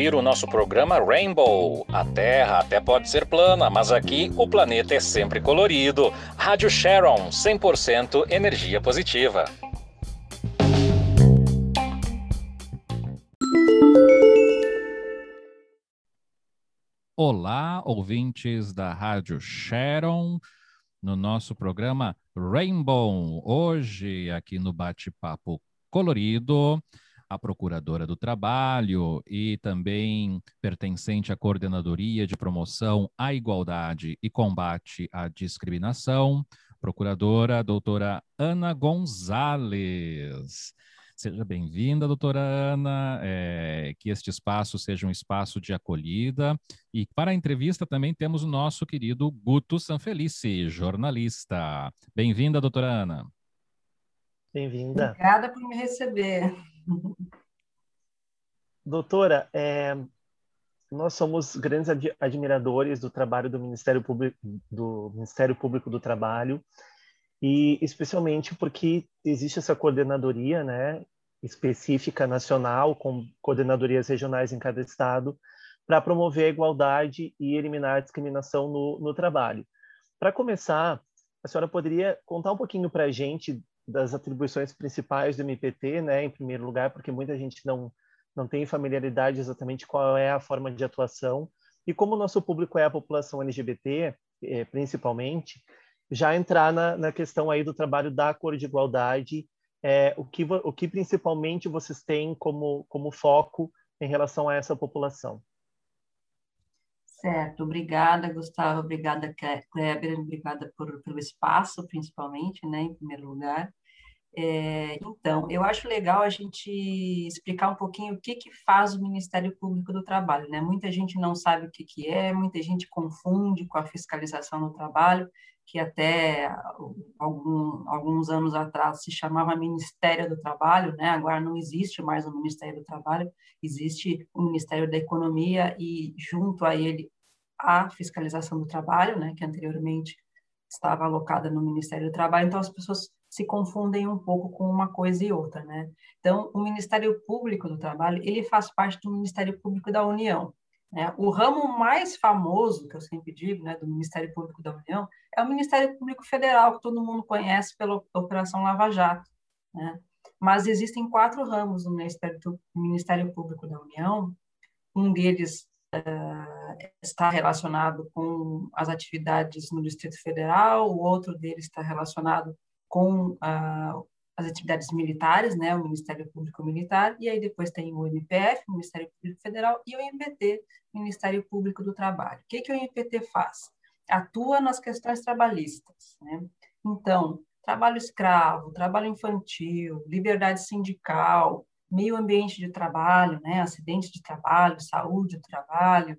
Ouvir o nosso programa Rainbow. A Terra até pode ser plana, mas aqui o planeta é sempre colorido. Rádio Sharon, 100% energia positiva. Olá, ouvintes da Rádio Sharon, no nosso programa Rainbow. Hoje, aqui no Bate-Papo Colorido, a Procuradora do Trabalho e também pertencente à Coordenadoria de Promoção à Igualdade e Combate à Discriminação, Procuradora doutora Ana Gonzalez. Seja bem-vinda, doutora Ana, é, que este espaço seja um espaço de acolhida. E para a entrevista também temos o nosso querido Guto Sanfelice, jornalista. Bem-vinda, doutora Ana. Bem-vinda. Obrigada por me receber. Doutora, é, nós somos grandes admiradores do trabalho do Ministério Público do Ministério Público do Trabalho e especialmente porque existe essa coordenadoria, né, específica nacional com coordenadorias regionais em cada estado para promover a igualdade e eliminar a discriminação no, no trabalho. Para começar, a senhora poderia contar um pouquinho para a gente das atribuições principais do MPT, né, em primeiro lugar, porque muita gente não não tem familiaridade exatamente qual é a forma de atuação e como o nosso público é a população LGBT, eh, principalmente, já entrar na, na questão aí do trabalho da cor de igualdade, é, o que o que principalmente vocês têm como como foco em relação a essa população. Certo, obrigada, Gustavo, obrigada, Kleber, obrigada por, pelo espaço, principalmente, né, em primeiro lugar. É, então, eu acho legal a gente explicar um pouquinho o que, que faz o Ministério Público do Trabalho. Né? Muita gente não sabe o que, que é, muita gente confunde com a fiscalização no trabalho, que até algum, alguns anos atrás se chamava Ministério do Trabalho, né? agora não existe mais o Ministério do Trabalho, existe o Ministério da Economia e, junto a ele, a fiscalização do trabalho, né? que anteriormente estava alocada no Ministério do Trabalho, então as pessoas se confundem um pouco com uma coisa e outra, né? Então, o Ministério Público do Trabalho, ele faz parte do Ministério Público da União. Né? O ramo mais famoso, que eu sempre digo, né, do Ministério Público da União, é o Ministério Público Federal, que todo mundo conhece pela Operação Lava Jato, né? Mas existem quatro ramos no Ministério, Ministério Público da União. Um deles uh, está relacionado com as atividades no Distrito Federal, o outro deles está relacionado com uh, as atividades militares, né, o Ministério Público Militar, e aí depois tem o MPF, o Ministério Público Federal, e o MPT, Ministério Público do Trabalho. O que, que o MPT faz? Atua nas questões trabalhistas. Né? Então, trabalho escravo, trabalho infantil, liberdade sindical, meio ambiente de trabalho, né, acidente de trabalho, saúde do trabalho,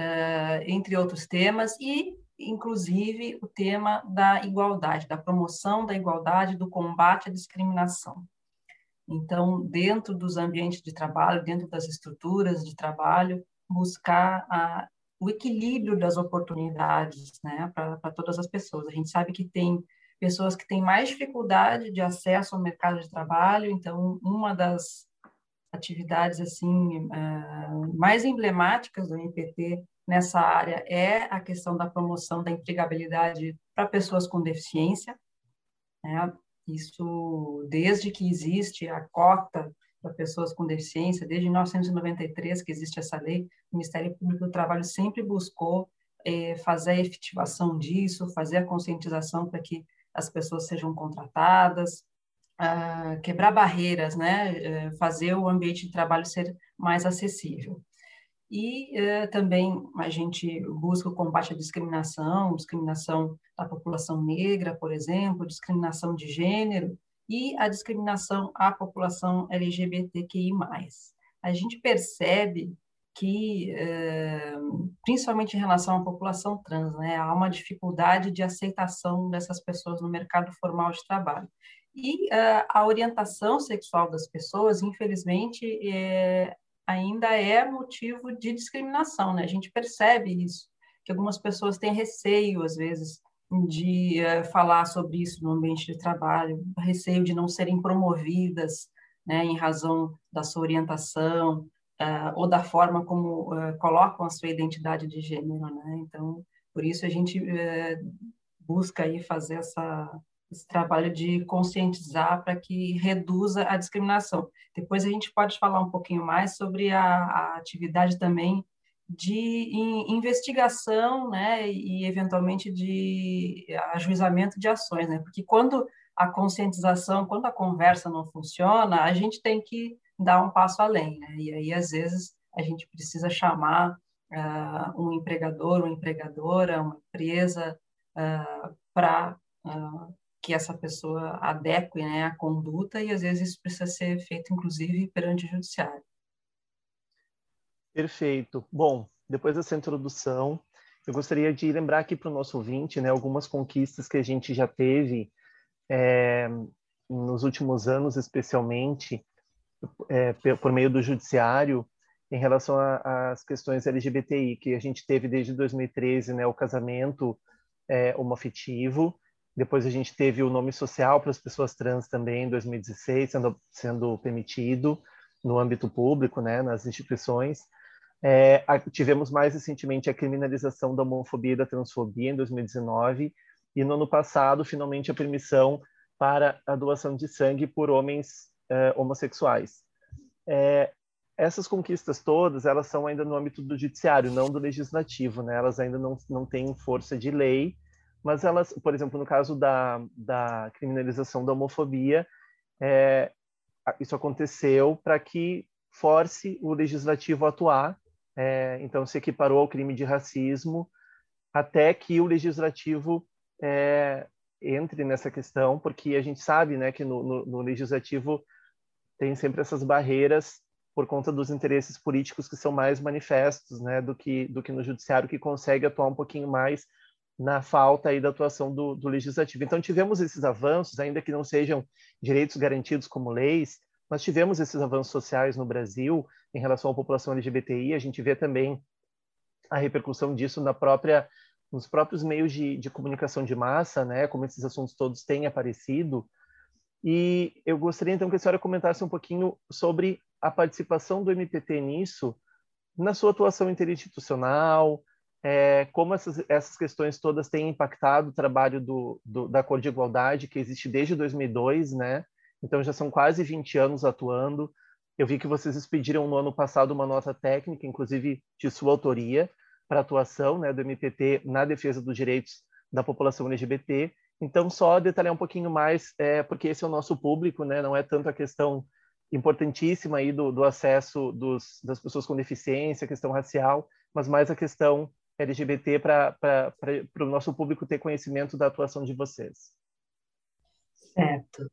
uh, entre outros temas, e inclusive o tema da igualdade, da promoção da igualdade, do combate à discriminação. Então, dentro dos ambientes de trabalho, dentro das estruturas de trabalho, buscar a, o equilíbrio das oportunidades né, para todas as pessoas. A gente sabe que tem pessoas que têm mais dificuldade de acesso ao mercado de trabalho, então, uma das atividades assim uh, mais emblemáticas do MPT nessa área é a questão da promoção da empregabilidade para pessoas com deficiência. Né? Isso, desde que existe a cota para pessoas com deficiência, desde 1993 que existe essa lei, o Ministério Público do Trabalho sempre buscou é, fazer a efetivação disso, fazer a conscientização para que as pessoas sejam contratadas, uh, quebrar barreiras, né, uh, fazer o ambiente de trabalho ser mais acessível. E uh, também a gente busca o combate à discriminação, discriminação da população negra, por exemplo, discriminação de gênero e a discriminação à população LGBTQI+. A gente percebe que, uh, principalmente em relação à população trans, né, há uma dificuldade de aceitação dessas pessoas no mercado formal de trabalho. E uh, a orientação sexual das pessoas, infelizmente, é, ainda é motivo de discriminação, né? A gente percebe isso, que algumas pessoas têm receio, às vezes, de uh, falar sobre isso no ambiente de trabalho, receio de não serem promovidas, né, em razão da sua orientação, uh, ou da forma como uh, colocam a sua identidade de gênero, né? Então, por isso a gente busca aí fazer essa, esse trabalho de conscientizar para que reduza a discriminação. Depois a gente pode falar um pouquinho mais sobre a, a atividade também de investigação, né, e eventualmente de ajuizamento de ações, né? Porque quando a conscientização, quando a conversa não funciona, a gente tem que dar um passo além, né? E aí, às vezes, a gente precisa chamar uh, um empregador, uma empregadora, uma empresa uh, ah, para uh, ah, que essa pessoa adeque né, a conduta e, às vezes, isso precisa ser feito, inclusive, perante o judiciário. Perfeito. Bom, depois dessa introdução, eu gostaria de lembrar aqui para o nosso ouvinte né, algumas conquistas que a gente já teve é, nos últimos anos, especialmente, é, por meio do judiciário em relação às questões LGBTI, que a gente teve desde 2013, né, o casamento é, homoafetivo, depois a gente teve o nome social para as pessoas trans também em 2016, sendo, sendo permitido no âmbito público, né, nas instituições. É, tivemos mais recentemente a criminalização da homofobia e da transfobia em 2019, e no ano passado, finalmente, a permissão para a doação de sangue por homens é, homossexuais. É, essas conquistas todas, elas são ainda no âmbito do judiciário, não do legislativo, né? Elas ainda não, não têm força de lei, mas elas, por exemplo, no caso da, da criminalização da homofobia, é, isso aconteceu para que force o legislativo a atuar, é, então se equiparou ao crime de racismo, até que o legislativo é, entre nessa questão, porque a gente sabe né, que no, no, no legislativo tem sempre essas barreiras por conta dos interesses políticos que são mais manifestos, né, do que do que no judiciário que consegue atuar um pouquinho mais na falta aí da atuação do, do legislativo. Então tivemos esses avanços, ainda que não sejam direitos garantidos como leis, mas tivemos esses avanços sociais no Brasil em relação à população LGBTI. A gente vê também a repercussão disso na própria nos próprios meios de, de comunicação de massa, né, como esses assuntos todos têm aparecido. E eu gostaria então que a senhora comentasse um pouquinho sobre a participação do MPT nisso, na sua atuação interinstitucional, é, como essas, essas questões todas têm impactado o trabalho do, do, da Cor de Igualdade, que existe desde 2002, né? Então já são quase 20 anos atuando. Eu vi que vocês expediram no ano passado uma nota técnica, inclusive de sua autoria, para atuação né, do MPT na defesa dos direitos da população LGBT. Então, só detalhar um pouquinho mais, é, porque esse é o nosso público, né? Não é tanto a questão importantíssima aí do, do acesso dos, das pessoas com deficiência, a questão racial, mas mais a questão LGBT para o nosso público ter conhecimento da atuação de vocês. Certo.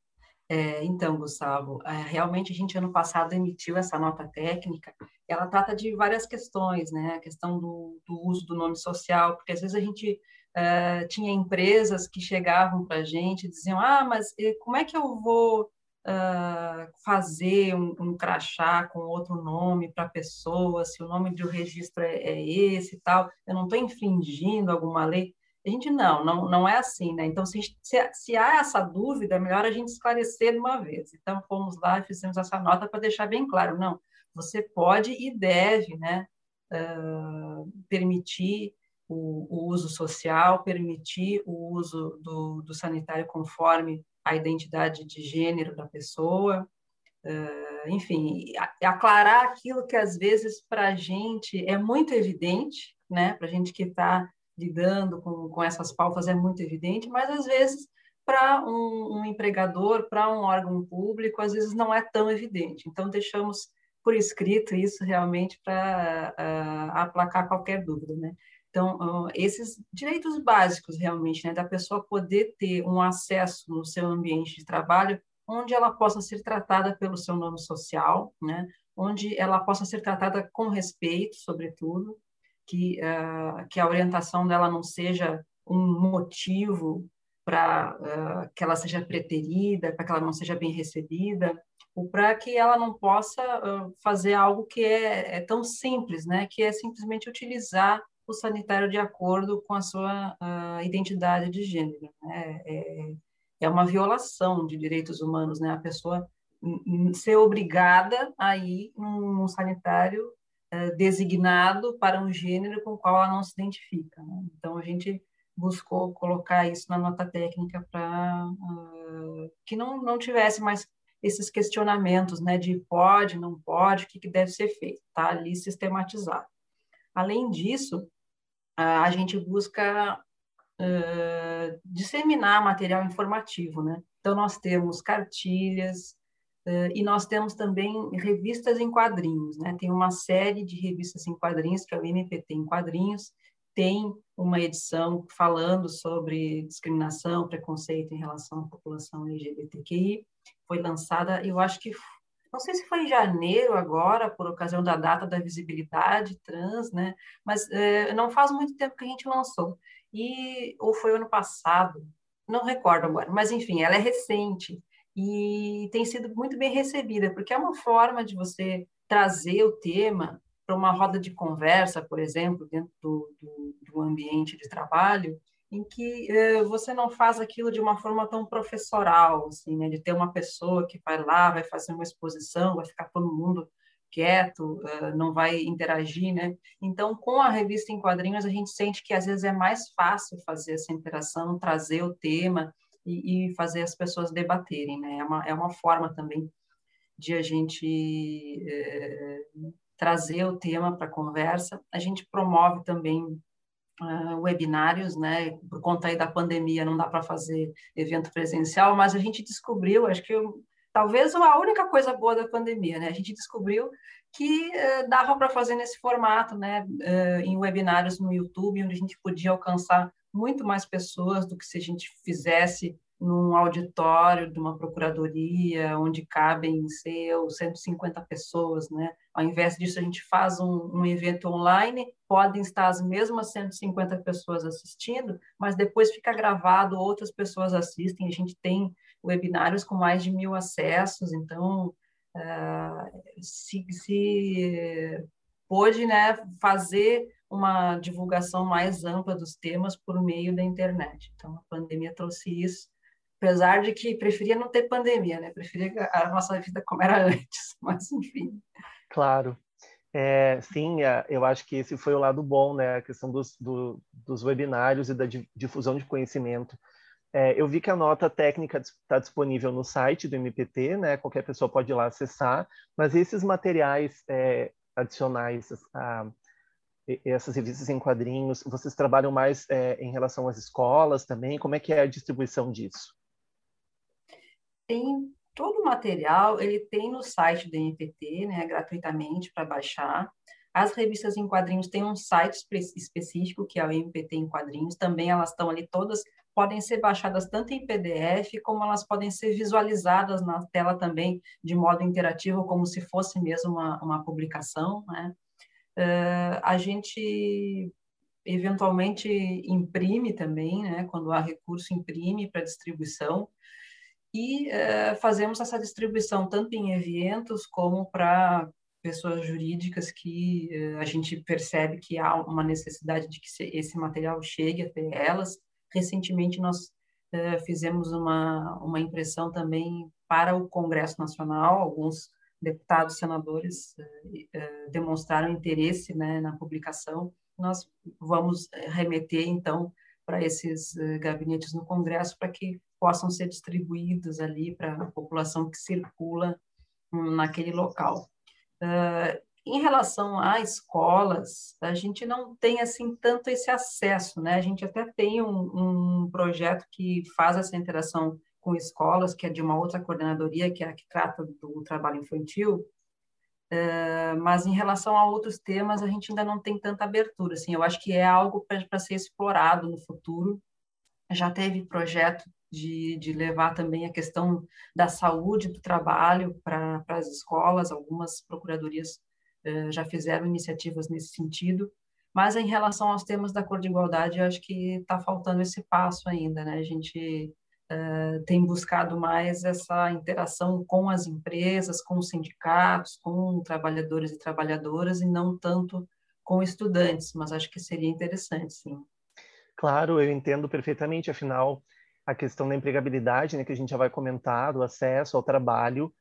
É, então, Gustavo, é, realmente a gente ano passado emitiu essa nota técnica. Ela trata de várias questões, né? A questão do, do uso do nome social, porque às vezes a gente uh, tinha empresas que chegavam para a gente e diziam: ah, mas como é que eu vou uh, fazer um, um, crachá com outro nome para a pessoa, se o nome do registro é, é esse e tal? Eu não estou infringindo alguma lei. A gente não, não, não é assim, né? Então, se, se, se, há essa dúvida, é melhor a gente esclarecer de uma vez. Então, fomos lá e fizemos essa nota para deixar bem claro, não, você pode e deve, né, uh, permitir o, o, uso social, permitir o uso do, do, sanitário conforme a identidade de gênero da pessoa, uh, enfim, aclarar aquilo que às vezes para a gente é muito evidente, né? Para a gente que está lidando com, com essas pautas é muito evidente, mas às vezes para um, um, empregador, para um órgão público, às vezes não é tão evidente. Então deixamos por escrito isso realmente para uh, aplacar qualquer dúvida, né? Então, esses direitos básicos, realmente, né, da pessoa poder ter um acesso no seu ambiente de trabalho onde ela possa ser tratada pelo seu nome social, né, onde ela possa ser tratada com respeito, sobretudo, que, uh, que a orientação dela não seja um motivo para uh, que ela seja preterida, para que ela não seja bem recebida, ou para que ela não possa uh, fazer algo que é, é, tão simples, né? que é simplesmente utilizar o sanitário de acordo com a sua uh, identidade de gênero. Né? É, é uma violação de direitos humanos, né? A pessoa ser obrigada a ir num sanitário uh, designado para um gênero com o qual ela não se identifica. Né? Então, a gente buscou colocar isso na nota técnica para uh, que não, não tivesse mais esses questionamentos né, de pode, não pode, o que, que deve ser feito, está ali sistematizado. Além disso, a gente busca uh, disseminar material informativo, né? Então, nós temos cartilhas uh, e nós temos também revistas em quadrinhos, né? Tem uma série de revistas em quadrinhos, que é o MPT em quadrinhos, tem uma edição falando sobre discriminação, preconceito em relação à população LGBTQI. Foi lançada, eu acho que não sei se foi em janeiro agora, por ocasião da data da visibilidade trans, né? Mas é, não faz muito tempo que a gente lançou. E ou foi ano passado, não recordo agora, mas enfim, ela é recente e tem sido muito bem recebida, porque é uma forma de você trazer o tema para uma roda de conversa, por exemplo, dentro do, do, do ambiente de trabalho, em que eh, você não faz aquilo de uma forma tão professoral, assim, né? de ter uma pessoa que vai lá, vai fazer uma exposição, vai ficar todo mundo quieto, uh, não vai interagir, né? Então, com a revista em quadrinhos, a gente sente que às vezes é mais fácil fazer essa interação, trazer o tema e, e fazer as pessoas debaterem, né? É uma, é uma forma também de a gente eh, trazer o tema para a conversa. A gente promove também uh, webinários, né? Por conta aí da pandemia, não dá para fazer evento presencial, mas a gente descobriu, acho que eu, talvez a única coisa boa da pandemia, né? A gente descobriu que uh, dava para fazer nesse formato, né? Uh, em webinários no YouTube, onde a gente podia alcançar muito mais pessoas do que se a gente fizesse num auditório de uma procuradoria, onde cabem seu 150 pessoas, né? Ao invés disso, a gente faz um, um, evento online, podem estar as mesmas 150 pessoas assistindo, mas depois fica gravado, outras pessoas assistem, a gente tem webinários com mais de mil acessos, então, uh, se, se né, fazer uma divulgação mais ampla dos temas por meio da internet. Então, a pandemia trouxe isso, apesar de que preferia não ter pandemia, né? Preferia a nossa vida como era antes, mas enfim. Claro. É, sim, é, eu acho que esse foi o lado bom, né? A questão dos, do, dos webinários e da difusão de conhecimento. É, eu vi que a nota técnica está disponível no site do MPT, né? Qualquer pessoa pode ir lá acessar, mas esses materiais é, adicionais, a, essas revistas em quadrinhos, vocês trabalham mais é, em relação às escolas também? Como é que é a distribuição disso? Tem todo o material, ele tem no site do NPT, né, gratuitamente para baixar. As revistas em quadrinhos têm um site específico, que é o MPT em quadrinhos, também elas estão ali todas, podem ser baixadas tanto em PDF, como elas podem ser visualizadas na tela também, de modo interativo, como se fosse mesmo uma, uma publicação, né? Uh, a gente eventualmente imprime também, né? Quando há recurso, imprime para distribuição e uh, fazemos essa distribuição tanto em eventos como para pessoas jurídicas que uh, a gente percebe que há uma necessidade de que esse material chegue até elas. Recentemente nós uh, fizemos uma, uma impressão também para o Congresso Nacional, alguns deputados, senadores demonstraram interesse né, na publicação. Nós vamos remeter, então, para esses gabinetes no Congresso para que possam ser distribuídos ali para a população que circula naquele local. Uh, em relação a escolas, a gente não tem assim tanto esse acesso, né? A gente até tem um, um projeto que faz essa interação com escolas, que é de uma outra coordenadoria, que é a que trata do trabalho infantil, Uh, mas em relação a outros temas, a gente ainda não tem tanta abertura. Assim, eu acho que é algo para ser explorado no futuro. Já teve projeto de, de levar também a questão da saúde do trabalho para as escolas, algumas procuradorias eh, já fizeram iniciativas nesse sentido, mas em relação aos temas da cor de igualdade, acho que está faltando esse passo ainda, né? A gente uh, tem buscado mais essa interação com as empresas, com os sindicatos, com trabalhadores e trabalhadoras, e não tanto com estudantes, mas acho que seria interessante, sim. Claro, eu entendo perfeitamente, afinal, a questão da empregabilidade, né, que a gente já vai comentar, do acesso ao trabalho,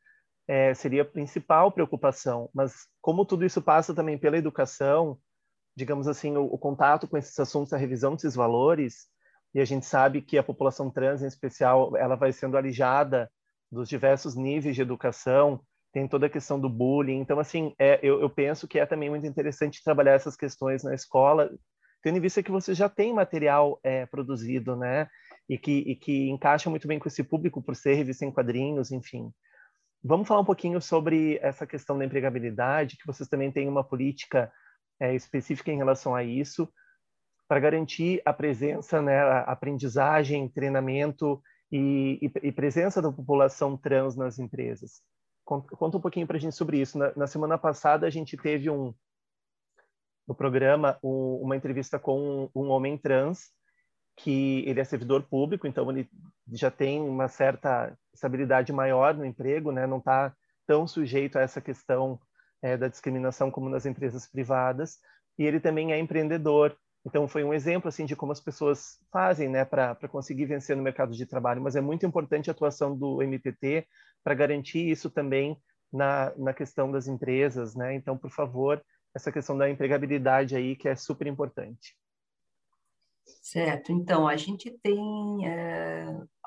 é, seria a principal preocupação. Mas como tudo isso passa também pela educação, digamos assim, o, o contato com esses assuntos, a revisão desses valores, e a gente sabe que a população trans, em especial, ela vai sendo alijada dos diversos níveis de educação, tem toda a questão do bullying. Então, assim, é, eu, eu, penso que é também muito interessante trabalhar essas questões na escola, tendo em vista que você já tem material é, produzido, né? E que, e que encaixa muito bem com esse público por ser revista em quadrinhos, enfim. Vamos falar um pouquinho sobre essa questão da empregabilidade, que vocês também têm uma política é, específica em relação a isso, para garantir a presença, né, a aprendizagem, treinamento e, e, e presença da população trans nas empresas. Conta um pouquinho para a gente sobre isso. Na, na, semana passada, a gente teve um, no programa um, uma entrevista com um, um, homem trans, que ele é servidor público, então ele já tem uma certa estabilidade maior no emprego, né? não está tão sujeito a essa questão é, da discriminação como nas empresas privadas, e ele também é empreendedor. Então foi um exemplo assim de como as pessoas fazem, né, para conseguir vencer no mercado de trabalho. Mas é muito importante a atuação do MPT para garantir isso também na, na questão das empresas, né? Então, por favor, essa questão da empregabilidade aí que é super importante. Certo. Então, a gente tem é,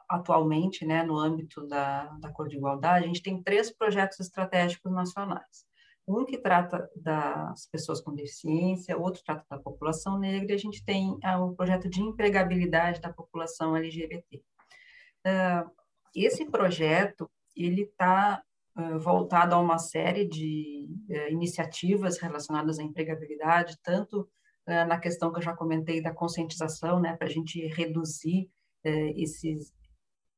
atualmente, né, no âmbito da, da Cor de Igualdade, a gente tem três projetos estratégicos nacionais. Um que trata das pessoas com deficiência, outro trata da população negra, e a gente tem ah, o projeto de empregabilidade da população LGBT. Uh, esse projeto, ele está uh, voltado a uma série de uh, iniciativas relacionadas à empregabilidade, tanto na questão que eu já comentei da conscientização, né, para a gente reduzir esses,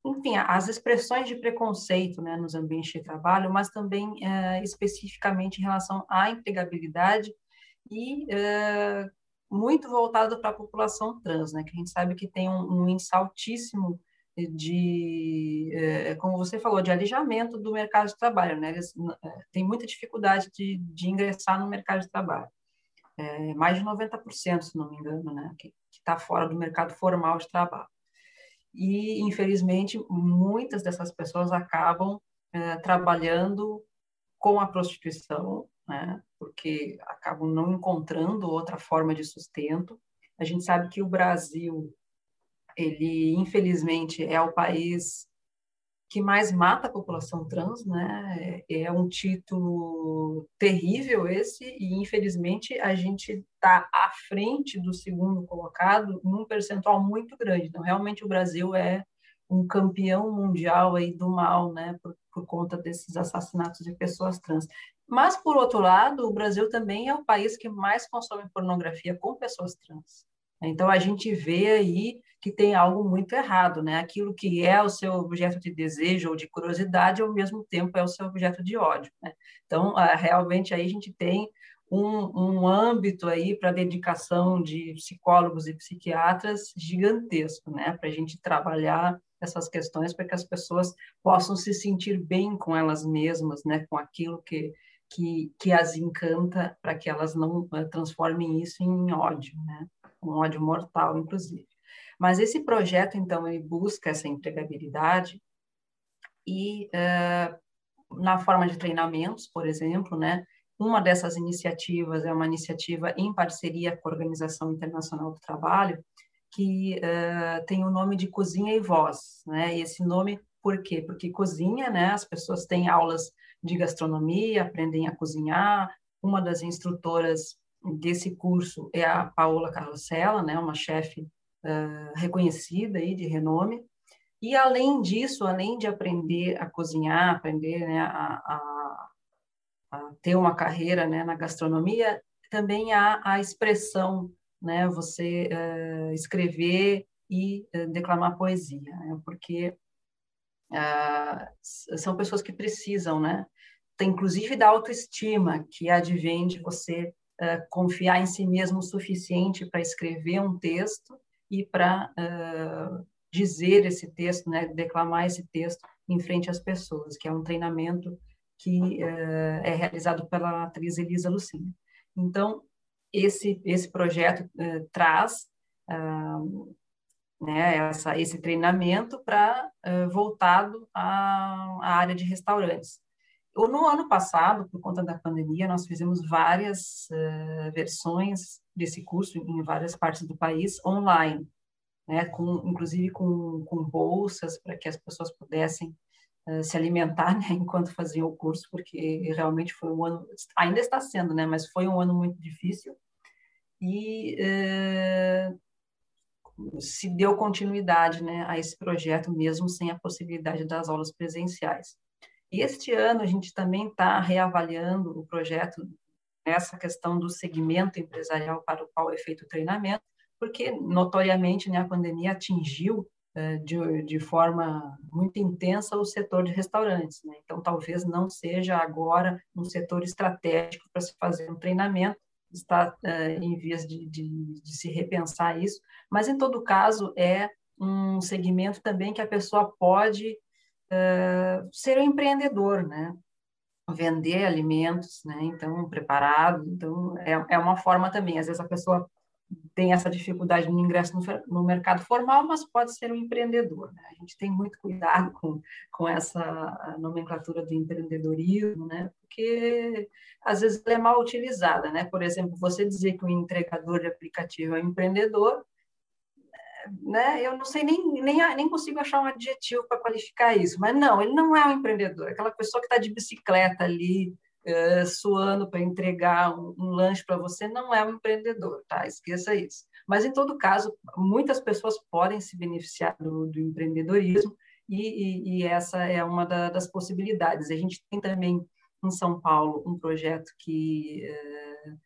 enfim, as expressões de preconceito né, nos ambientes de trabalho, mas também especificamente em relação à empregabilidade e muito voltado para a população trans, né, que a gente sabe que tem um, um índice altíssimo de, como você falou, de alijamento do mercado de trabalho, né? Eles têm muita dificuldade de, de ingressar no mercado de trabalho. É, mais de 90%, se não me engano, né? Que está fora do mercado formal de trabalho. E, infelizmente, muitas dessas pessoas acabam é, trabalhando com a prostituição, né? Porque acabam não encontrando outra forma de sustento. A gente sabe que o Brasil ele infelizmente é o país que mais mata a população trans, né? É um título terrível esse e infelizmente a gente está à frente do segundo colocado num percentual muito grande. Então realmente o Brasil é um campeão mundial aí do mal, né? Por, por conta desses assassinatos de pessoas trans. Mas por outro lado, o Brasil também é o país que mais consome pornografia com pessoas trans. Então, a gente vê aí que tem algo muito errado, né? Aquilo que é o seu objeto de desejo ou de curiosidade, ao mesmo tempo é o seu objeto de ódio, né? Então, realmente, aí a gente tem um, um âmbito aí para dedicação de psicólogos e psiquiatras gigantesco, né? Para a gente trabalhar essas questões para que as pessoas possam se sentir bem com elas mesmas, né? Com aquilo que que, que as encanta, para que elas não uh, transformem isso em ódio, né? Um ódio mortal, inclusive. Mas esse projeto, então, ele busca essa empregabilidade e uh, na forma de treinamentos, por exemplo, né? Uma dessas iniciativas é uma iniciativa em parceria com a Organização Internacional do Trabalho, que uh, tem o nome de Cozinha e Voz, né? E esse nome, por quê? Porque cozinha, né? As pessoas têm aulas de gastronomia, aprendem a cozinhar. Uma das instrutoras desse curso é a Paola Carrossela, né, uma chefe uh, reconhecida aí de renome. E além disso, além de aprender a cozinhar, aprender né, a, a, a, ter uma carreira né, na gastronomia, também há a expressão, né, você uh, escrever e uh, declamar poesia, né, porque são pessoas que precisam, né, tem inclusive da autoestima que advém de você uh, confiar em si mesmo o suficiente para escrever um texto e para uh, dizer esse texto, né, declamar esse texto em frente às pessoas, que é um treinamento que uh, é realizado pela atriz Elisa Lucina. Então, esse, esse projeto traz né, essa, esse treinamento para voltado à área de restaurantes. No ano passado, por conta da pandemia, nós fizemos várias uh, versões desse curso em várias partes do país online, né, com, inclusive com, com bolsas para que as pessoas pudessem uh, se alimentar né, enquanto faziam o curso, porque realmente foi um ano, ainda está sendo, né, mas foi um ano muito difícil. E uh, se deu continuidade né, a esse projeto mesmo sem a possibilidade das aulas presenciais. E este ano a gente também está reavaliando o projeto nessa questão do segmento empresarial para o qual é feito o treinamento, porque notoriamente né, a pandemia atingiu eh, de, de, forma muito intensa o setor de restaurantes. Né? Então, talvez não seja agora um setor estratégico para se fazer um treinamento, está uh, em vias de, de, de, se repensar isso, mas em todo caso é um segmento também que a pessoa pode ser um empreendedor, né? Vender alimentos, né? Então, preparado. Então, é, é uma forma também. Às vezes a pessoa tem essa dificuldade no ingresso no, no, mercado formal, mas pode ser um empreendedor. Né? A gente tem muito cuidado com, com essa nomenclatura do empreendedorismo, né? porque às vezes ela é mal utilizada. Né? Por exemplo, você dizer que o entregador de aplicativo é um empreendedor, né? Eu não sei nem, nem, nem consigo achar um adjetivo para qualificar isso, mas não, ele não é um empreendedor, é aquela pessoa que está de bicicleta ali, uh, suando para entregar um, um lanche para você, não é um empreendedor, tá? Esqueça isso. Mas, em todo caso, muitas pessoas podem se beneficiar do, do empreendedorismo e, e, e, essa é uma da, das possibilidades. A gente tem também em São Paulo um projeto que uh,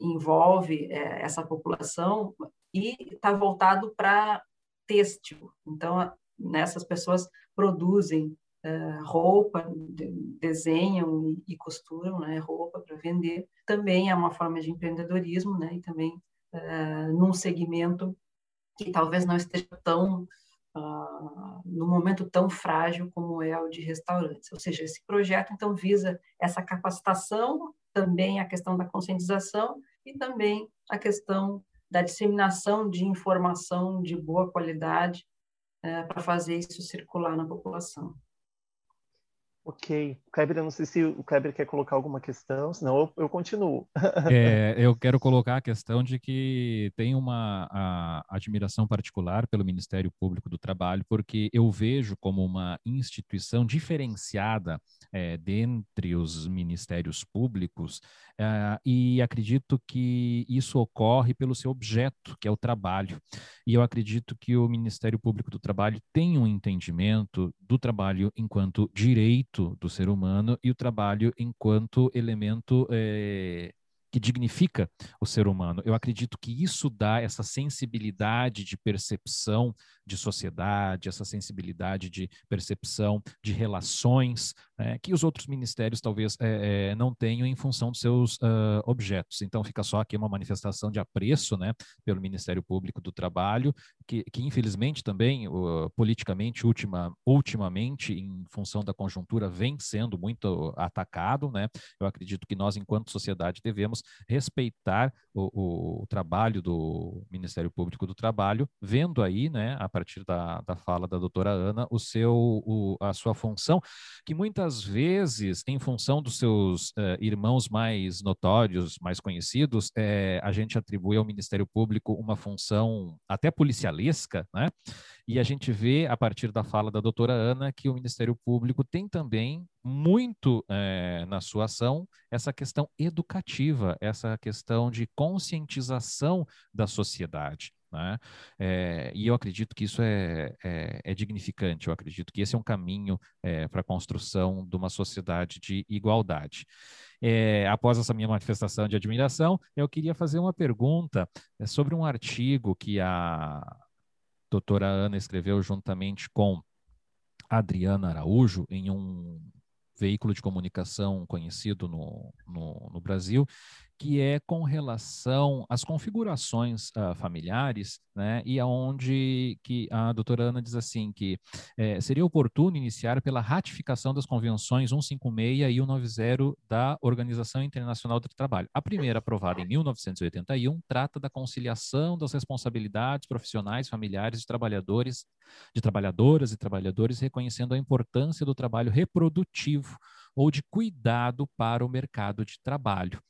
envolve uh, essa população e está voltado para têxtil. Então, nessas pessoas produzem uh, roupa, de, desenham e, e, costuram né, roupa para vender. Também é uma forma de empreendedorismo, né? E também uh, num segmento que talvez não esteja tão uh, no momento tão frágil como é o de restaurantes. Ou seja, esse projeto então visa essa capacitação, também a questão da conscientização e também a questão da disseminação de informação de boa qualidade é, para fazer isso circular na população. Ok. Kleber, eu não sei se o Kleber quer colocar alguma questão, senão eu, eu continuo. é, eu quero colocar a questão de que tem uma admiração particular pelo Ministério Público do Trabalho, porque eu vejo como uma instituição diferenciada é, dentre os ministérios públicos é, e acredito que isso ocorre pelo seu objeto, que é o trabalho. E eu acredito que o Ministério Público do Trabalho tem um entendimento do trabalho enquanto direito do ser humano e o trabalho enquanto elemento é, que dignifica o ser humano. Eu acredito que isso dá essa sensibilidade de percepção de sociedade, essa sensibilidade de percepção de relações né, que os outros ministérios talvez é, é, não tenham em função dos seus uh, objetos. Então fica só aqui uma manifestação de apreço né, pelo Ministério Público do Trabalho, que, que infelizmente também, uh, politicamente, ultima, ultimamente, em função da conjuntura, vem sendo muito atacado. Né? Eu acredito que nós, enquanto sociedade, devemos respeitar o, o trabalho do Ministério Público do Trabalho, vendo aí né, a partir da, da fala da doutora Ana, o seu, o, a sua função, que muitas vezes, em função dos seus uh, irmãos mais notórios, mais conhecidos, é, a gente atribui ao Ministério Público uma função até policialesca, né? E a gente vê, a partir da fala da doutora Ana, que o Ministério Público tem também muito é, na sua ação essa questão educativa, essa questão de conscientização da sociedade. Né? É, e eu acredito que isso é, é, é, dignificante, eu acredito que esse é um caminho é, para a construção de uma sociedade de igualdade. É, após essa minha manifestação de admiração, eu queria fazer uma pergunta é, sobre um artigo que a doutora Ana escreveu juntamente com Adriana Araújo em um veículo de comunicação conhecido no, no, no, Brasil, que é com relação às configurações uh, familiares, né, e aonde que a doutora Ana diz assim que é, seria oportuno iniciar pela ratificação das convenções 156 e 190 da Organização Internacional do Trabalho. A primeira, aprovada em 1981, trata da conciliação das responsabilidades profissionais, familiares de trabalhadores, de trabalhadoras e trabalhadores, reconhecendo a importância do trabalho reprodutivo ou de cuidado para o mercado de trabalho.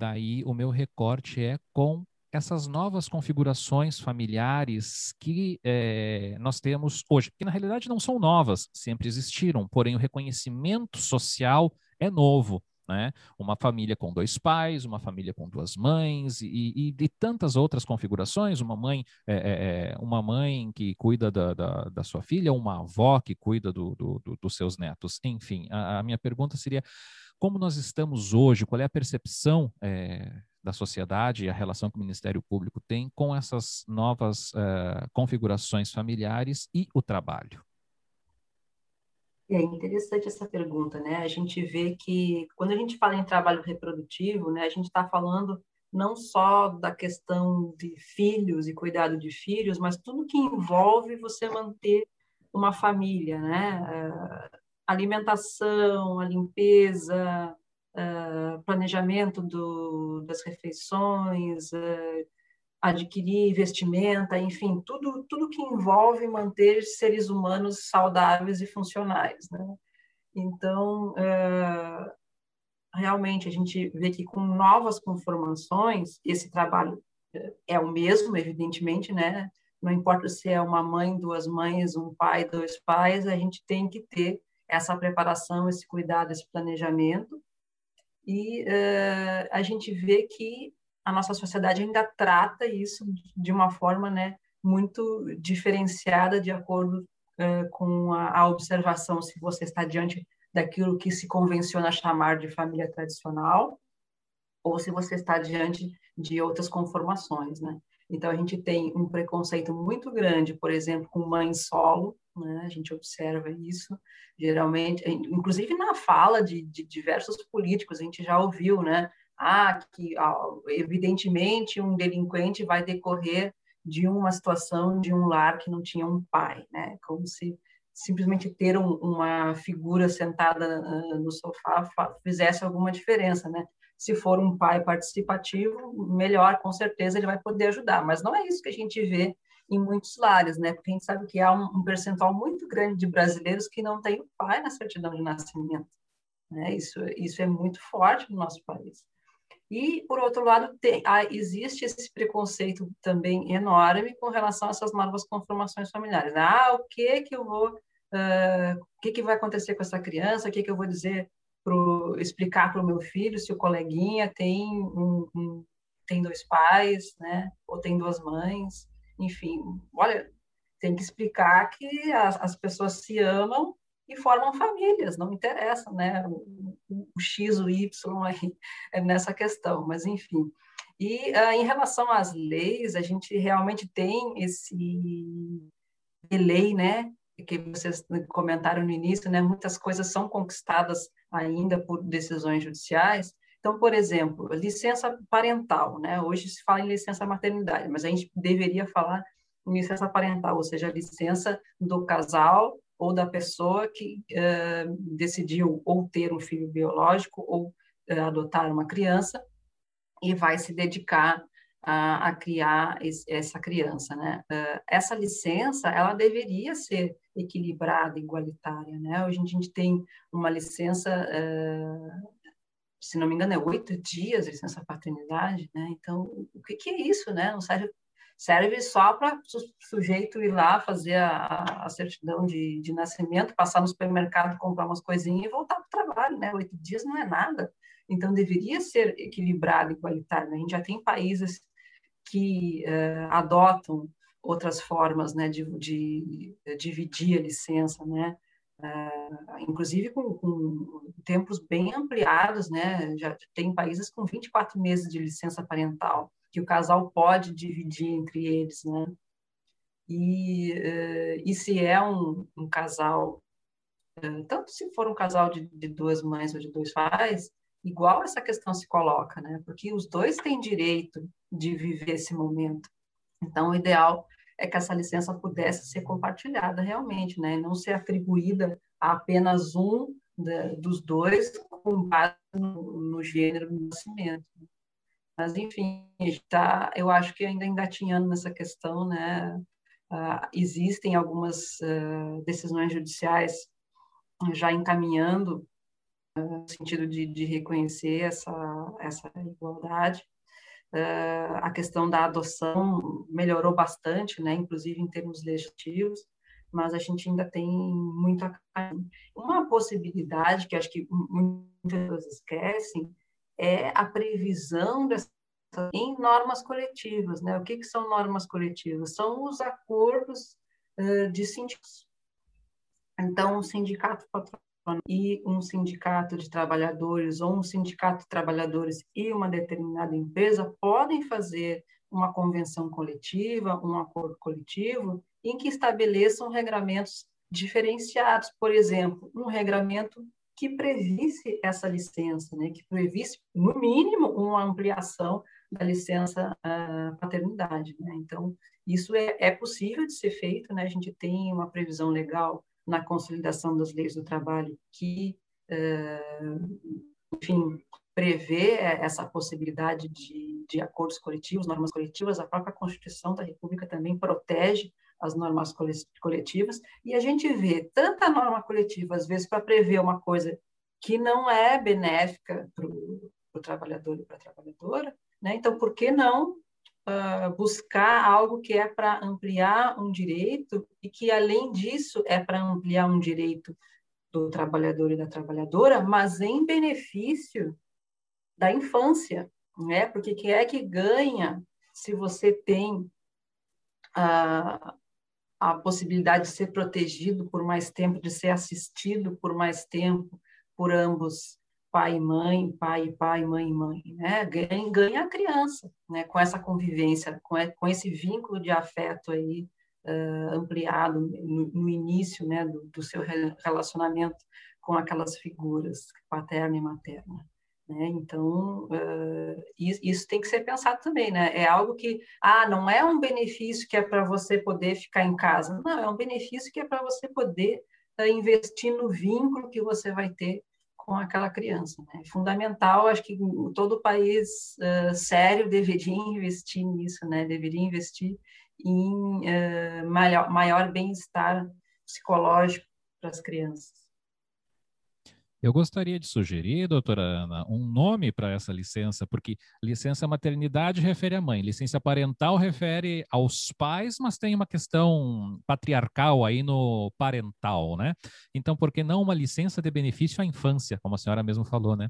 Daí o meu recorte é com essas novas configurações familiares que é, nós temos hoje, que na realidade não são novas, sempre existiram, porém o reconhecimento social é novo né? Uma família com dois pais, uma família com duas mães e, e, tantas outras configurações. Uma mãe, é, é, uma mãe que cuida da, da, da, sua filha, uma avó que cuida do, do, do, dos seus netos. Enfim, a, a, minha pergunta seria: como nós estamos hoje? Qual é a percepção é, da sociedade e a relação que o Ministério Público tem com essas novas é, configurações familiares e o trabalho? É interessante essa pergunta, né? A gente vê que quando a gente fala em trabalho reprodutivo, né, a gente está falando não só da questão de filhos e cuidado de filhos, mas tudo que envolve você manter uma família, né? Uh, alimentação, a limpeza, uh, planejamento do, das refeições, uh, adquirir vestimenta, enfim, tudo, tudo que envolve manter seres humanos saudáveis e funcionais. Né? Então, é, realmente, a gente vê que com novas conformações, esse trabalho é, é o mesmo, evidentemente, né? não importa se é uma mãe, duas mães, um pai, dois pais, a gente tem que ter essa preparação, esse cuidado, esse planejamento. E uh, a gente vê que a nossa sociedade ainda trata isso de uma forma né, muito diferenciada de acordo uh, com a, a, observação se você está diante daquilo que se convenciona chamar de família tradicional ou se você está diante de outras conformações, né? Então a gente tem um preconceito muito grande, por exemplo, com mãe solo, né? A gente observa isso geralmente, inclusive na fala de, de diversos políticos, a gente já ouviu, né? ah, que evidentemente um delinquente vai decorrer de uma situação de um lar que não tinha um pai, né? Como se simplesmente ter um, uma figura sentada uh, no sofá fizesse alguma diferença, né? Se for um pai participativo, melhor, com certeza ele vai poder ajudar. Mas não é isso que a gente vê em muitos lares, né? Porque a gente sabe que há um, um percentual muito grande de brasileiros que não tem o pai na certidão de nascimento. Né? Isso, isso é muito forte no nosso país. E, por outro lado, tem, ah, existe esse preconceito também enorme com relação a essas novas conformações familiares. Ah, o que que eu vou, uh, o que que vai acontecer com essa criança? O que que eu vou dizer pro, explicar para o meu filho se o coleguinha tem um, um, tem dois pais, né? Ou tem duas mães? Enfim, olha, tem que explicar que as, as pessoas se amam e formam famílias, não interessa, né? O, o X, o Y aí é nessa questão, mas enfim. E uh, em relação às leis, a gente realmente tem esse delay, né? Que vocês comentaram no início, né? Muitas coisas são conquistadas ainda por decisões judiciais. Então, por exemplo, licença parental, né? Hoje se fala em licença maternidade, mas a gente deveria falar em licença parental, ou seja, a licença do casal ou da pessoa que uh, decidiu ou ter um filho biológico ou uh, adotar uma criança e vai se dedicar a, a criar esse, essa criança, né? Uh, essa licença, ela deveria ser equilibrada, igualitária, né? Hoje a gente tem uma licença, se não me engano, é oito dias, licença paternidade, né? Então, o que, que é isso, né? Não serve serve só para o sujeito ir lá fazer a, a certidão de, de, nascimento, passar no supermercado, comprar umas coisinhas e voltar para o trabalho, né? Oito dias não é nada. Então, deveria ser equilibrado igualitário. Né? A gente já tem países que uh, adotam outras formas né, de, de, de, dividir a licença, né? Uh, inclusive com, com, tempos bem ampliados, né? Já tem países com 24 meses de licença parental que o casal pode dividir entre eles, né? E, uh, e se é um, um casal, uh, tanto se for um casal de, de, duas mães ou de dois pais, igual essa questão se coloca, né? Porque os dois têm direito de viver esse momento. Então, o ideal é que essa licença pudesse ser compartilhada realmente, né? Não ser atribuída a apenas um de, dos dois com base no, no gênero do nascimento. Mas, enfim, tá, eu acho que ainda engatinhando nessa questão, né? Uh, existem algumas uh, decisões judiciais já encaminhando uh, no sentido de, de, reconhecer essa, essa igualdade. A questão da adoção melhorou bastante, né? inclusive em termos legislativos, mas a gente ainda tem muito a Uma possibilidade que acho que muitas pessoas esquecem é a previsão dessa em normas coletivas, né? O que, que são normas coletivas? São os acordos uh, de sindicatos. Então, um sindicato e um sindicato de trabalhadores ou um sindicato de trabalhadores e uma determinada empresa podem fazer uma convenção coletiva, um acordo coletivo, em que estabeleçam regramentos diferenciados. Por exemplo, um regramento que previsse essa licença, né, que previsse, no mínimo, uma ampliação da licença uh, paternidade. Né? Então, isso é, é possível de ser feito, né? a gente tem uma previsão legal na consolidação das leis do trabalho que, uh, enfim, prevê essa possibilidade de, de acordos coletivos, normas coletivas, a própria Constituição da República também protege as normas coletivas, e a gente vê tanta norma coletiva, às vezes, para prever uma coisa que não é benéfica para o trabalhador e para a trabalhadora, né? então, por que não uh, buscar algo que é para ampliar um direito e que, além disso, é para ampliar um direito do trabalhador e da trabalhadora, mas em benefício da infância, né? Porque quem é que ganha se você tem a, a possibilidade de ser protegido por mais tempo, de ser assistido por mais tempo por ambos, pai e mãe, pai e pai, mãe e mãe, né? Ganha, ganha a criança, né? Com essa convivência, com, com esse vínculo de afeto aí uh, ampliado no, no, início, né, do, do seu relacionamento com aquelas figuras paterna e materna. Né? Então, uh, isso tem que ser pensado também, né? É algo que, ah, não é um benefício que é para você poder ficar em casa, não, é um benefício que é para você poder investir no vínculo que você vai ter com aquela criança. Né? É fundamental, acho que todo país uh, sério deveria investir nisso, né? Deveria investir em maior, maior bem-estar psicológico para as crianças. Eu gostaria de sugerir, doutora Ana, um nome para essa licença, porque licença maternidade refere à mãe, licença parental refere aos pais, mas tem uma questão patriarcal aí no parental, né? Então, por que não uma licença de benefício à infância, como a senhora mesmo falou, né?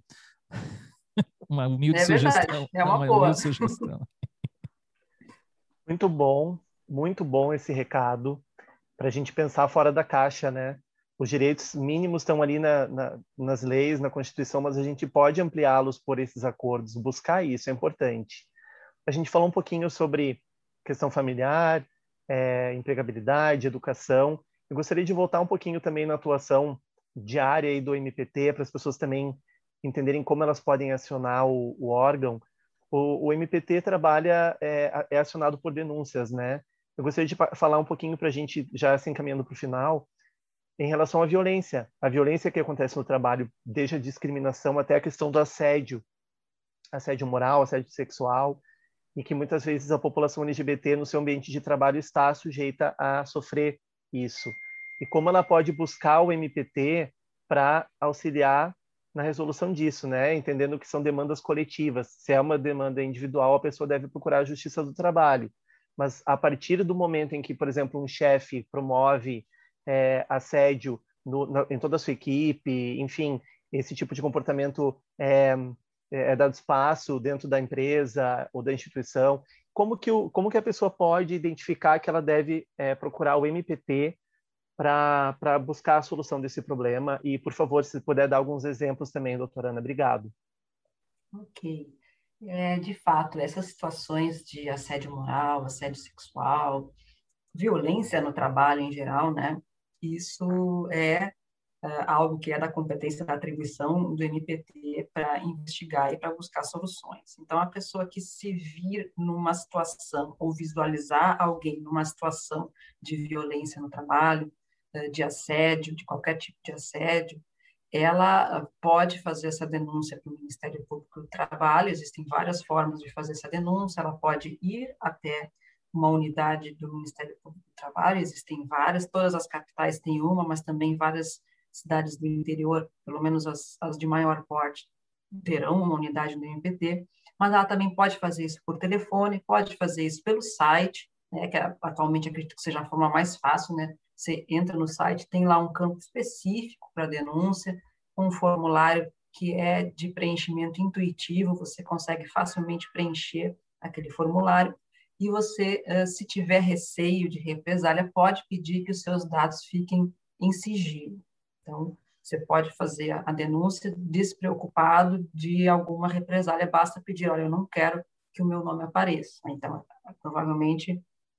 uma humilde é sugestão. É uma, uma boa. Humilde sugestão. Muito bom, muito bom esse recado para a gente pensar fora da caixa, né? Os direitos mínimos estão ali na, na, nas leis, na Constituição, mas a gente pode ampliá-los por esses acordos, buscar isso é importante. A gente falou um pouquinho sobre questão familiar, é, empregabilidade, educação. Eu gostaria de voltar um pouquinho também na atuação diária aí do MPT, para as pessoas também entenderem como elas podem acionar o, o órgão. O, o, MPT trabalha, é, é acionado por denúncias, né? Eu gostaria de falar um pouquinho para a gente, já se encaminhando para o final, em relação à violência. A violência que acontece no trabalho, desde a discriminação até a questão do assédio, assédio moral, assédio sexual, e que muitas vezes a população LGBT no seu ambiente de trabalho está sujeita a sofrer isso. E como ela pode buscar o MPT para auxiliar na resolução disso, né? Entendendo que são demandas coletivas. Se é uma demanda individual, a pessoa deve procurar a justiça do trabalho. Mas a partir do momento em que, por exemplo, um chefe promove é, assédio no, na, em toda a sua equipe, enfim, esse tipo de comportamento é, é, dado espaço dentro da empresa ou da instituição. Como que, o, como que a pessoa pode identificar que ela deve é, procurar o MPT para buscar a solução desse problema? E, por favor, se puder dar alguns exemplos também, doutora Ana, obrigado. Ok. É, de fato, essas situações de assédio moral, assédio sexual, violência no trabalho em geral, né? Isso é uh, algo que é da competência da atribuição do NPT para investigar e para buscar soluções. Então, a pessoa que se vir numa situação ou visualizar alguém numa situação de violência no trabalho, uh, de assédio, de qualquer tipo de assédio, ela pode fazer essa denúncia para o Ministério Público do Trabalho, existem várias formas de fazer essa denúncia, ela pode ir até uma unidade do Ministério Público do Trabalho, existem várias, todas as capitais têm uma, mas também várias cidades do interior, pelo menos as, as de maior porte, terão uma unidade do MPT, mas ela também pode fazer isso por telefone, pode fazer isso pelo site, né, que é, atualmente acredito que seja a forma mais fácil, né? Você entra no site, tem lá um campo específico para denúncia, um formulário que é de preenchimento intuitivo, você consegue facilmente preencher aquele formulário e você, se tiver receio de represália, pode pedir que os seus dados fiquem em sigilo. Então, você pode fazer a denúncia despreocupado de alguma represália, basta pedir, olha, eu não quero que o meu nome apareça. Então, provavelmente,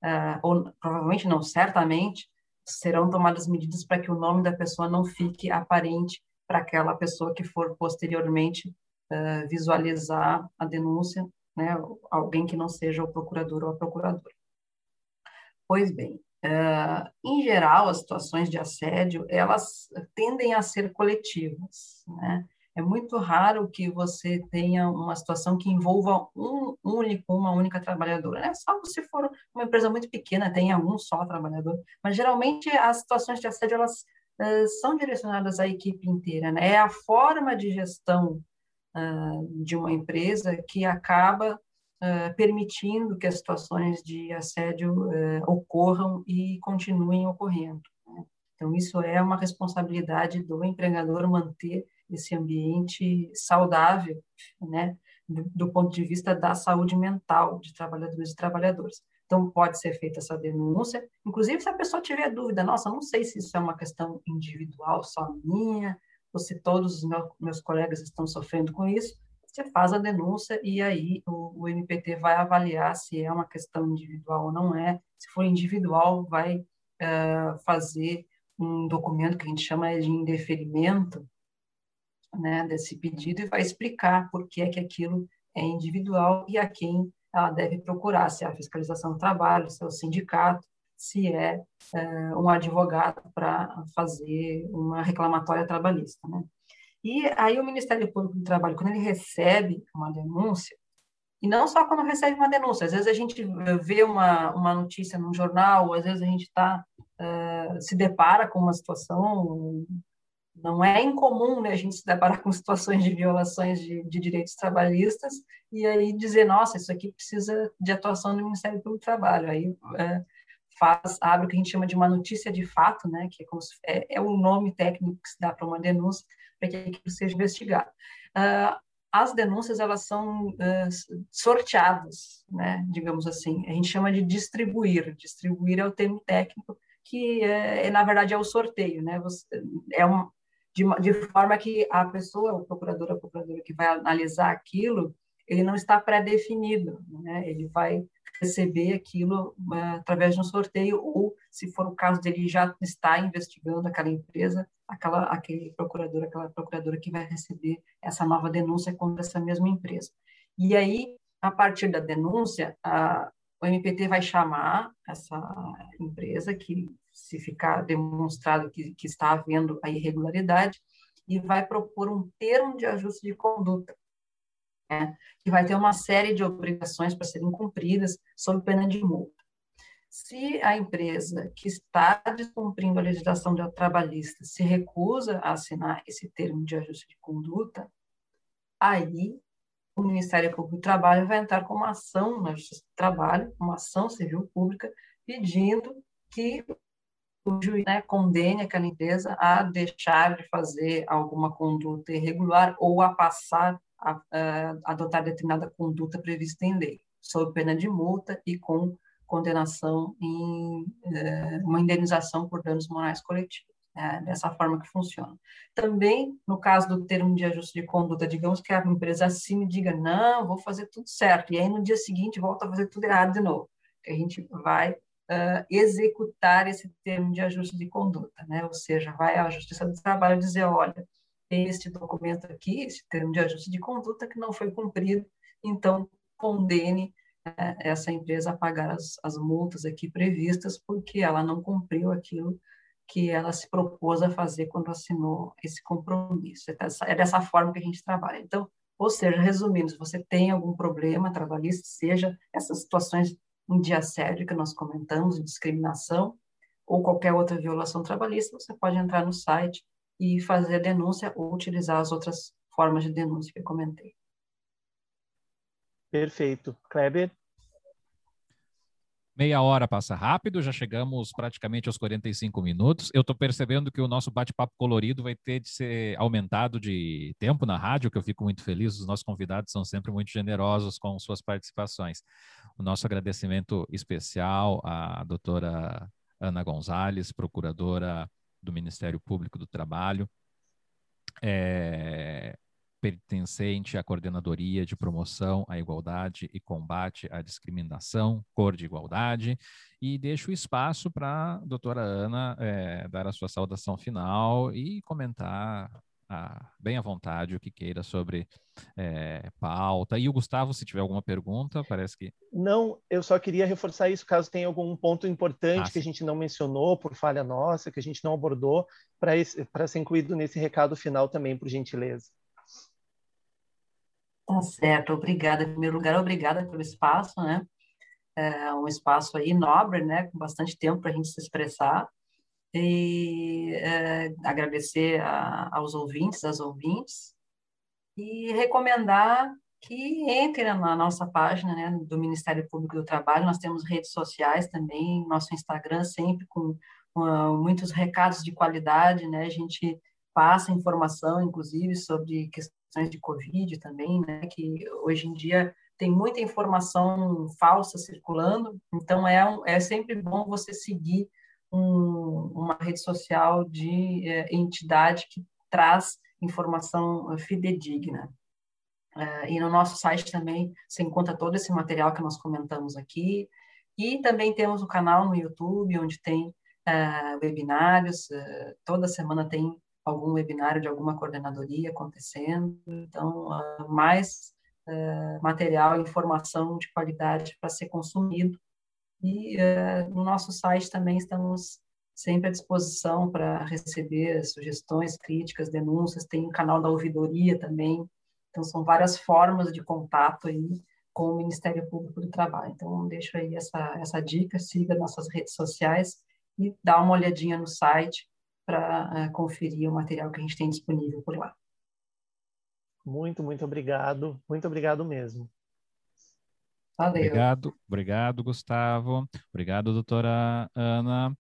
uh, ou provavelmente não, certamente, serão tomadas medidas para que o nome da pessoa não fique aparente para aquela pessoa que for posteriormente uh, visualizar a denúncia, né, alguém que não seja o procurador ou a procuradora. Pois bem, Uh, em geral, as situações de assédio, elas tendem a ser coletivas, né? É muito raro que você tenha uma situação que envolva um único, uma única trabalhadora, né? Salvo se for uma empresa muito pequena, tenha um só trabalhador. Mas, geralmente, as situações de assédio, elas uh, são direcionadas à equipe inteira, né? É a forma de gestão uh, de uma empresa que acaba uh, permitindo que as situações de assédio ocorram e continuem ocorrendo. Né? Então, isso é uma responsabilidade do empregador manter esse ambiente saudável, né, do, do ponto de vista da saúde mental de trabalhadores e trabalhadoras. Então, pode ser feita essa denúncia, inclusive se a pessoa tiver dúvida, nossa, não sei se isso é uma questão individual, só minha, ou se todos os meus, colegas estão sofrendo com isso, você faz a denúncia e aí o, o MPT vai avaliar se é uma questão individual ou não é. Se for individual, vai uh, fazer um documento que a gente chama de indeferimento né, desse pedido e vai explicar por que é que aquilo é individual e a quem ela deve procurar, se é a fiscalização do trabalho, se é o sindicato, se é uh, um advogado para fazer uma reclamatória trabalhista. Né? E aí o Ministério Público do Trabalho, quando ele recebe uma denúncia, e não só quando recebe uma denúncia, às vezes a gente vê uma, uma notícia num jornal, às vezes a gente tá, uh, se depara com uma situação, não é incomum né, a gente se deparar com situações de violações de, de direitos trabalhistas, e aí dizer, nossa, isso aqui precisa de atuação do Ministério Público do Trabalho. Aí uh, faz, abre o que a gente chama de uma notícia de fato, né, que é, como se, é, é o nome técnico que se dá para uma denúncia, para que aquilo seja investigado. Uh, as denúncias elas são uh, sorteadas, né, digamos assim. A gente chama de distribuir. Distribuir é o termo técnico que é, é na verdade é o sorteio, né? Você, é um, de, de forma que a pessoa, o procurador, a procuradora que vai analisar aquilo, ele não está pré-definido, né? Ele vai receber aquilo uh, através de um sorteio ou, se for o caso dele já está investigando aquela empresa, aquela aquele procurador, aquela procuradora que vai receber essa nova denúncia contra essa mesma empresa. E aí, a partir da denúncia, a, o MPT vai chamar essa empresa que, se ficar demonstrado que, que está havendo a irregularidade, e vai propor um termo de ajuste de conduta né, que vai ter uma série de obrigações para serem cumpridas sob pena de multa. Se a empresa que está descumprindo a legislação trabalhista se recusa a assinar esse termo de ajuste de conduta, aí o Ministério Público do Trabalho vai entrar com uma ação na Justiça do Trabalho, uma ação civil pública, pedindo que o juiz né, condene aquela empresa a deixar de fazer alguma conduta irregular ou a passar a, a adotar determinada conduta prevista em lei, sob pena de multa e com condenação em eh, uma indenização por danos morais coletivos. É dessa forma que funciona. Também, no caso do termo de ajuste de conduta, digamos que a empresa assim diga, não, vou fazer tudo certo, e aí no dia seguinte volta a fazer tudo errado de novo. A gente vai uh, executar esse termo de ajuste de conduta, né? Ou seja, vai à Justiça do Trabalho dizer, olha, tem este documento aqui, esse termo de ajuste de conduta que não foi cumprido, então condene uh, essa empresa a pagar as, as multas aqui previstas porque ela não cumpriu aquilo que ela se propôs a fazer quando assinou esse compromisso. É dessa, é forma que a gente trabalha. Então, ou seja, resumindo, se você tem algum problema trabalhista, seja essas situações de assédio que nós comentamos, de discriminação, ou qualquer outra violação trabalhista, você pode entrar no site e fazer a denúncia ou utilizar as outras formas de denúncia que eu comentei. Perfeito. Kleber? Meia hora passa rápido, já chegamos praticamente aos 45 minutos. Eu estou percebendo que o nosso bate-papo colorido vai ter de ser aumentado de tempo na rádio, que eu fico muito feliz. Os nossos convidados são sempre muito generosos com suas participações. O nosso agradecimento especial à doutora Ana Gonzalez, procuradora do Ministério Público do Trabalho. É, pertencente à Coordenadoria de Promoção à Igualdade e Combate à Discriminação, Cor de Igualdade, e deixo o espaço para a doutora Ana é, dar a sua saudação final e comentar ah, bem à vontade o que queira sobre é, pauta. E o Gustavo, se tiver alguma pergunta, parece que. Não, eu só queria reforçar isso, caso tenha algum ponto importante ah, que a gente não mencionou por falha nossa, que a gente não abordou, para ser incluído nesse recado final também, por gentileza. Tá certo, obrigada. Em primeiro lugar, obrigada pelo espaço, né? É um espaço aí nobre, né? Com bastante tempo para a gente se expressar. E é, agradecer a, aos ouvintes, às ouvintes, e recomendar que entrem na nossa página né, do Ministério Público do Trabalho. Nós temos redes sociais também, nosso Instagram sempre com uh, muitos recados de qualidade, né? A gente passa informação, inclusive, sobre questões questões de Covid também, né, que hoje em dia tem muita informação falsa circulando, então é, um, é sempre bom você seguir um, uma rede social de é, entidade que traz informação fidedigna. É, e no nosso site também se encontra todo esse material que nós comentamos aqui, e também temos o canal no YouTube, onde tem é, webinários, é, toda semana tem algum webinário de alguma coordenadoria acontecendo, então, uh, mais uh, material, informação de qualidade para ser consumido. E uh, no nosso site também estamos sempre à disposição para receber sugestões, críticas, denúncias, tem o canal da ouvidoria também, então são várias formas de contato aí com o Ministério Público do Trabalho. Então, deixo aí essa, essa dica, siga nossas redes sociais e dá uma olhadinha no site, para uh, eh, conferir o material que a gente tem disponível por lá. Muito, muito obrigado. Muito obrigado mesmo. Valeu. Obrigado, obrigado, Gustavo. Obrigado, doutora Ana.